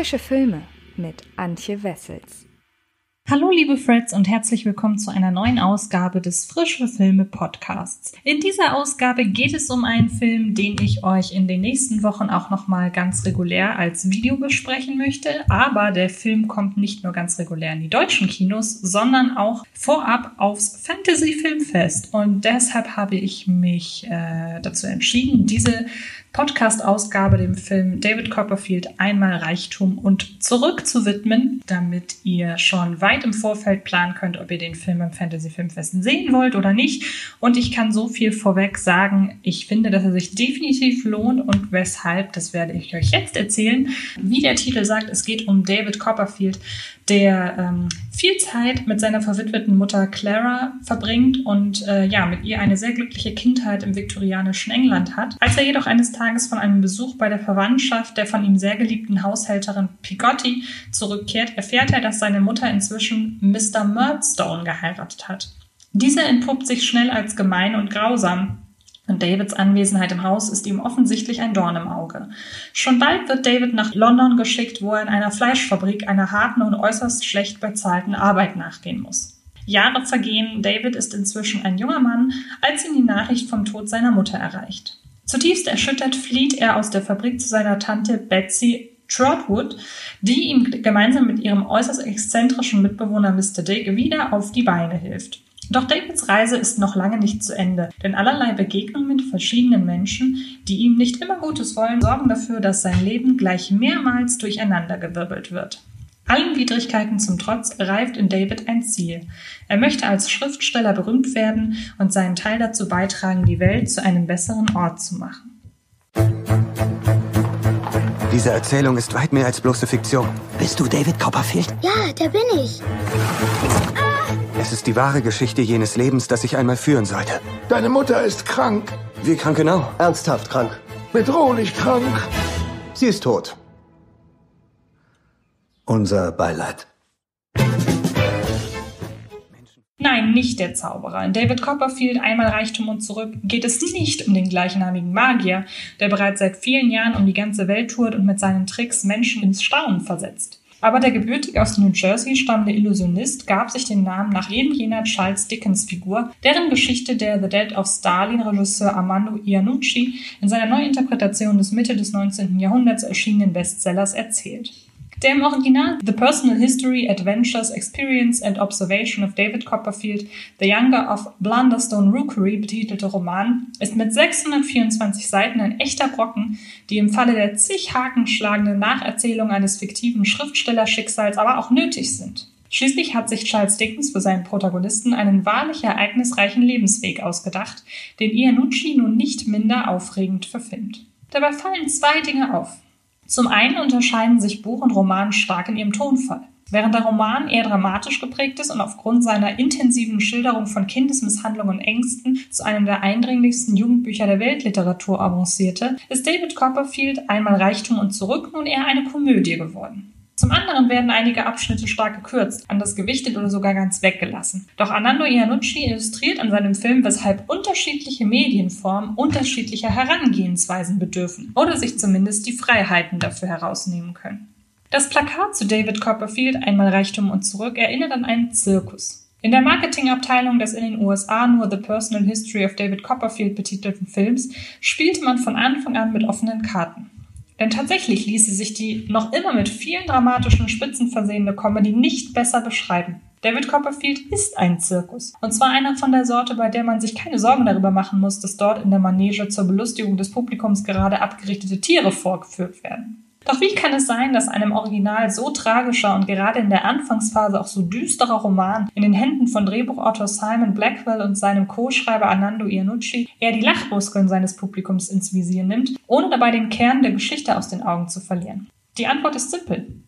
Frische Filme mit Antje Wessels. Hallo liebe Freds und herzlich willkommen zu einer neuen Ausgabe des Frische Filme Podcasts. In dieser Ausgabe geht es um einen Film, den ich euch in den nächsten Wochen auch nochmal ganz regulär als Video besprechen möchte. Aber der Film kommt nicht nur ganz regulär in die deutschen Kinos, sondern auch vorab aufs Fantasy Filmfest. Und deshalb habe ich mich äh, dazu entschieden, diese Podcast-Ausgabe dem Film David Copperfield Einmal Reichtum und zurück zu widmen, damit ihr schon weit im Vorfeld planen könnt, ob ihr den Film im Fantasy Filmfest sehen wollt oder nicht. Und ich kann so viel vorweg sagen, ich finde, dass er sich definitiv lohnt und weshalb, das werde ich euch jetzt erzählen. Wie der Titel sagt, es geht um David Copperfield, der ähm, viel Zeit mit seiner verwitweten Mutter Clara verbringt und äh, ja, mit ihr eine sehr glückliche Kindheit im viktorianischen England hat. Als er jedoch eines Tages von einem Besuch bei der Verwandtschaft der von ihm sehr geliebten Haushälterin Pigotti zurückkehrt, erfährt er, dass seine Mutter inzwischen Mr. Murdstone geheiratet hat. Dieser entpuppt sich schnell als gemein und grausam und Davids Anwesenheit im Haus ist ihm offensichtlich ein Dorn im Auge. Schon bald wird David nach London geschickt, wo er in einer Fleischfabrik einer harten und äußerst schlecht bezahlten Arbeit nachgehen muss. Jahre vergehen, David ist inzwischen ein junger Mann, als ihn die Nachricht vom Tod seiner Mutter erreicht. Zutiefst erschüttert flieht er aus der Fabrik zu seiner Tante Betsy Trotwood, die ihm gemeinsam mit ihrem äußerst exzentrischen Mitbewohner Mr. Dick wieder auf die Beine hilft. Doch Davids Reise ist noch lange nicht zu Ende, denn allerlei Begegnungen mit verschiedenen Menschen, die ihm nicht immer Gutes wollen, sorgen dafür, dass sein Leben gleich mehrmals durcheinandergewirbelt wird. Allen Widrigkeiten zum Trotz reift in David ein Ziel. Er möchte als Schriftsteller berühmt werden und seinen Teil dazu beitragen, die Welt zu einem besseren Ort zu machen. Diese Erzählung ist weit mehr als bloße Fiktion. Bist du David Copperfield? Ja, der bin ich. Es ist die wahre Geschichte jenes Lebens, das ich einmal führen sollte. Deine Mutter ist krank. Wie krank genau? Ernsthaft krank. Bedrohlich krank. Sie ist tot. Unser Beileid. Nein, nicht der Zauberer. In David Copperfield Einmal Reichtum und zurück geht es nicht um den gleichnamigen Magier, der bereits seit vielen Jahren um die ganze Welt tourt und mit seinen Tricks Menschen ins Staunen versetzt. Aber der gebürtig aus New Jersey stammende Illusionist gab sich den Namen nach eben jener Charles Dickens Figur, deren Geschichte der The Dead of Stalin Regisseur Armando Iannucci in seiner Neuinterpretation des Mitte des 19. Jahrhunderts erschienenen Bestsellers erzählt. Der im Original The Personal History, Adventures, Experience and Observation of David Copperfield, The Younger of Blunderstone Rookery betitelte Roman ist mit 624 Seiten ein echter Brocken, die im Falle der zig hakenschlagenden Nacherzählung eines fiktiven Schriftstellerschicksals aber auch nötig sind. Schließlich hat sich Charles Dickens für seinen Protagonisten einen wahrlich ereignisreichen Lebensweg ausgedacht, den Iannucci nun nicht minder aufregend verfilmt. Dabei fallen zwei Dinge auf. Zum einen unterscheiden sich Buch und Roman stark in ihrem Tonfall. Während der Roman eher dramatisch geprägt ist und aufgrund seiner intensiven Schilderung von Kindesmisshandlungen und Ängsten zu einem der eindringlichsten Jugendbücher der Weltliteratur avancierte, ist David Copperfield einmal Reichtum und zurück nun eher eine Komödie geworden. Zum anderen werden einige Abschnitte stark gekürzt, anders gewichtet oder sogar ganz weggelassen. Doch Anando Iannucci illustriert an seinem Film, weshalb unterschiedliche Medienformen unterschiedlicher Herangehensweisen bedürfen oder sich zumindest die Freiheiten dafür herausnehmen können. Das Plakat zu David Copperfield Einmal Reichtum und zurück erinnert an einen Zirkus. In der Marketingabteilung des in den USA nur The Personal History of David Copperfield betitelten Films spielte man von Anfang an mit offenen Karten. Denn tatsächlich ließe sich die noch immer mit vielen dramatischen Spitzen versehene Comedy nicht besser beschreiben. David Copperfield ist ein Zirkus. Und zwar einer von der Sorte, bei der man sich keine Sorgen darüber machen muss, dass dort in der Manege zur Belustigung des Publikums gerade abgerichtete Tiere vorgeführt werden. Doch wie kann es sein, dass einem Original so tragischer und gerade in der Anfangsphase auch so düsterer Roman in den Händen von Drehbuchautor Simon Blackwell und seinem Co-Schreiber Anando Iannucci eher die Lachmuskeln seines Publikums ins Visier nimmt, ohne dabei den Kern der Geschichte aus den Augen zu verlieren? Die Antwort ist simpel.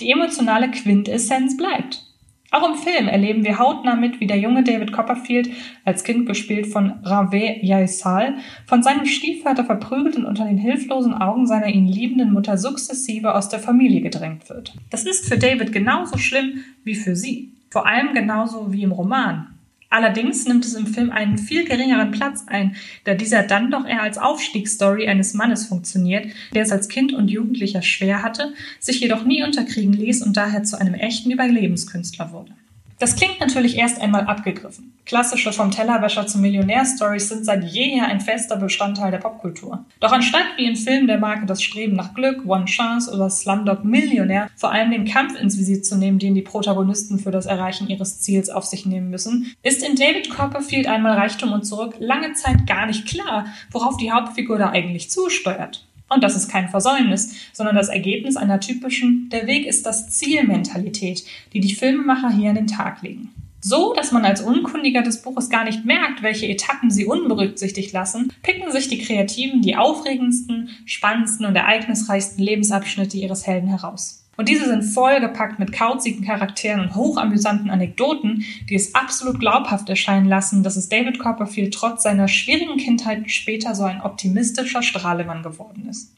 Die emotionale Quintessenz bleibt. Auch im Film erleben wir hautnah mit, wie der junge David Copperfield, als Kind gespielt von Rave Yaisal, von seinem Stiefvater verprügelt und unter den hilflosen Augen seiner ihn liebenden Mutter sukzessive aus der Familie gedrängt wird. Das ist für David genauso schlimm wie für sie. Vor allem genauso wie im Roman. Allerdings nimmt es im Film einen viel geringeren Platz ein, da dieser dann doch eher als Aufstiegsstory eines Mannes funktioniert, der es als Kind und Jugendlicher schwer hatte, sich jedoch nie unterkriegen ließ und daher zu einem echten Überlebenskünstler wurde. Das klingt natürlich erst einmal abgegriffen. Klassische vom Tellerwäscher zum Millionär-Stories sind seit jeher ein fester Bestandteil der Popkultur. Doch anstatt wie in Filmen der Marke das Streben nach Glück, One Chance oder Slumdog Millionär vor allem den Kampf ins Visier zu nehmen, den die Protagonisten für das Erreichen ihres Ziels auf sich nehmen müssen, ist in David Copperfield einmal Reichtum und zurück lange Zeit gar nicht klar, worauf die Hauptfigur da eigentlich zusteuert. Und das ist kein Versäumnis, sondern das Ergebnis einer typischen Der Weg ist das Ziel-Mentalität, die die Filmemacher hier an den Tag legen. So, dass man als Unkundiger des Buches gar nicht merkt, welche Etappen sie unberücksichtigt lassen, picken sich die Kreativen die aufregendsten, spannendsten und ereignisreichsten Lebensabschnitte ihres Helden heraus. Und diese sind vollgepackt mit kauzigen Charakteren und hochamüsanten Anekdoten, die es absolut glaubhaft erscheinen lassen, dass es David Copperfield trotz seiner schwierigen Kindheit später so ein optimistischer Strahlemann geworden ist.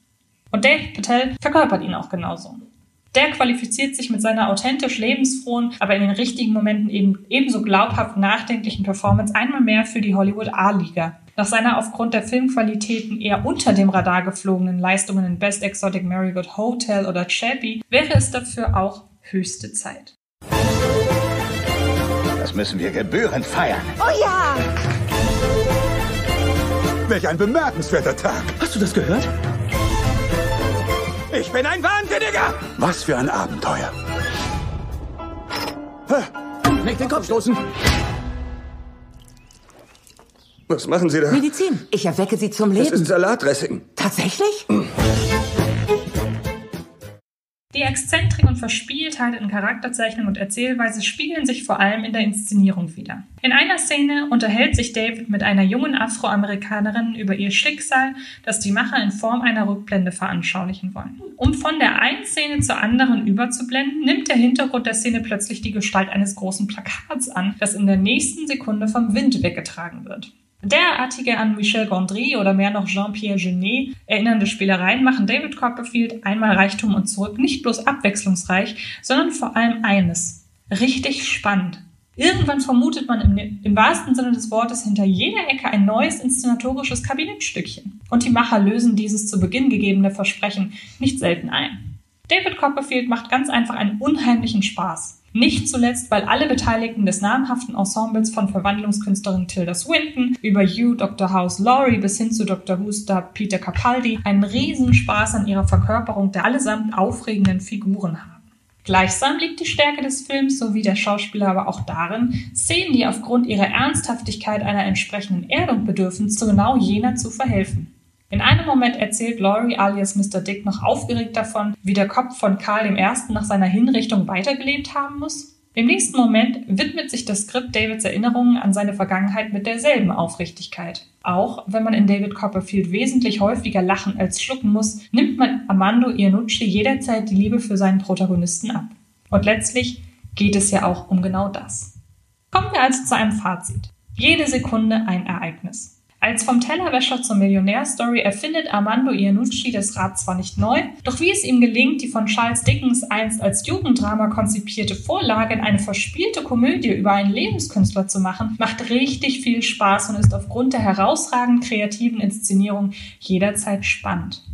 Und Dave Patel verkörpert ihn auch genauso. Der qualifiziert sich mit seiner authentisch lebensfrohen, aber in den richtigen Momenten eben ebenso glaubhaft nachdenklichen Performance einmal mehr für die Hollywood A-Liga. Nach seiner aufgrund der Filmqualitäten eher unter dem Radar geflogenen Leistungen in Best Exotic Marigold Hotel oder Chappie wäre es dafür auch höchste Zeit. Das müssen wir gebührend feiern. Oh ja! Welch ein bemerkenswerter Tag. Hast du das gehört? Ich bin ein Wahnsinniger. Was für ein Abenteuer. Nicht den Kopf stoßen. Was machen Sie da? Medizin. Ich erwecke sie zum Das Leben. ist Salatdressing. Tatsächlich? Die Exzentrik und Verspieltheit in Charakterzeichnung und Erzählweise spiegeln sich vor allem in der Inszenierung wider. In einer Szene unterhält sich David mit einer jungen Afroamerikanerin über ihr Schicksal, das die Macher in Form einer Rückblende veranschaulichen wollen. Um von der einen Szene zur anderen überzublenden, nimmt der Hintergrund der Szene plötzlich die Gestalt eines großen Plakats an, das in der nächsten Sekunde vom Wind weggetragen wird. Derartige an Michel Gondry oder mehr noch Jean-Pierre Genet erinnernde Spielereien machen David Copperfield einmal Reichtum und zurück nicht bloß abwechslungsreich, sondern vor allem eines. Richtig spannend. Irgendwann vermutet man im, im wahrsten Sinne des Wortes hinter jeder Ecke ein neues inszenatorisches Kabinettstückchen. Und die Macher lösen dieses zu Beginn gegebene Versprechen nicht selten ein. David Copperfield macht ganz einfach einen unheimlichen Spaß. Nicht zuletzt, weil alle Beteiligten des namhaften Ensembles von Verwandlungskünstlerin Tilda Swinton über You, Dr. House Laurie bis hin zu Dr. Who Star Peter Capaldi einen Riesenspaß an ihrer Verkörperung der allesamt aufregenden Figuren haben. Gleichsam liegt die Stärke des Films sowie der Schauspieler aber auch darin, Szenen, die aufgrund ihrer Ernsthaftigkeit einer entsprechenden Erdung bedürfen, zu genau jener zu verhelfen. In einem Moment erzählt Laurie alias Mr. Dick noch aufgeregt davon, wie der Kopf von Karl I. nach seiner Hinrichtung weitergelebt haben muss. Im nächsten Moment widmet sich das Skript Davids Erinnerungen an seine Vergangenheit mit derselben Aufrichtigkeit. Auch wenn man in David Copperfield wesentlich häufiger lachen als schlucken muss, nimmt man Armando Iannucci jederzeit die Liebe für seinen Protagonisten ab. Und letztlich geht es ja auch um genau das. Kommen wir also zu einem Fazit. Jede Sekunde ein Ereignis. Als vom Tellerwäscher zur Millionärstory erfindet Armando Iannucci das Rad zwar nicht neu, doch wie es ihm gelingt, die von Charles Dickens einst als Jugenddrama konzipierte Vorlage in eine verspielte Komödie über einen Lebenskünstler zu machen, macht richtig viel Spaß und ist aufgrund der herausragend kreativen Inszenierung jederzeit spannend.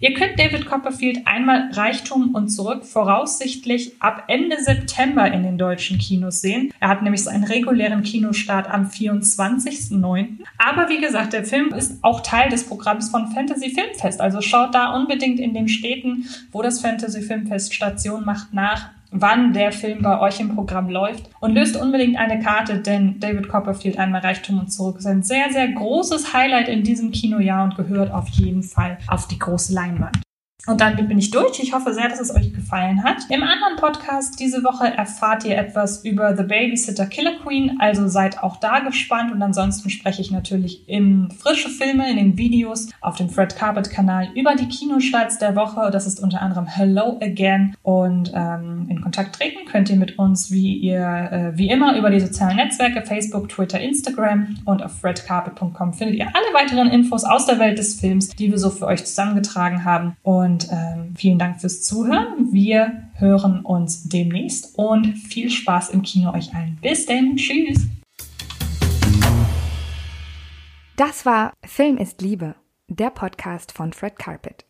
Ihr könnt David Copperfield einmal Reichtum und zurück voraussichtlich ab Ende September in den deutschen Kinos sehen. Er hat nämlich seinen regulären Kinostart am 24.09. Aber wie gesagt, der Film ist auch Teil des Programms von Fantasy Filmfest. Also schaut da unbedingt in den Städten, wo das Fantasy Filmfest Station macht, nach, wann der Film bei euch im Programm läuft und löst unbedingt eine Karte, denn David Copperfield einmal Reichtum und zurück ist ein sehr, sehr großes Highlight in diesem Kinojahr und gehört auf jeden Fall auf die große Leinwand. Und damit bin ich durch. Ich hoffe sehr, dass es euch gefallen hat. Im anderen Podcast diese Woche erfahrt ihr etwas über The Babysitter Killer Queen, also seid auch da gespannt. Und ansonsten spreche ich natürlich in frische Filme, in den Videos auf dem Fred Carpet Kanal über die Kinostarts der Woche. Das ist unter anderem Hello Again. Und ähm, in Kontakt treten könnt ihr mit uns, wie ihr äh, wie immer, über die sozialen Netzwerke Facebook, Twitter, Instagram und auf fredcarpet.com findet ihr alle weiteren Infos aus der Welt des Films, die wir so für euch zusammengetragen haben. Und ähm, vielen Dank fürs Zuhören. Wir hören uns demnächst und viel Spaß im Kino euch allen. Bis denn. Tschüss. Das war Film ist Liebe, der Podcast von Fred Carpet.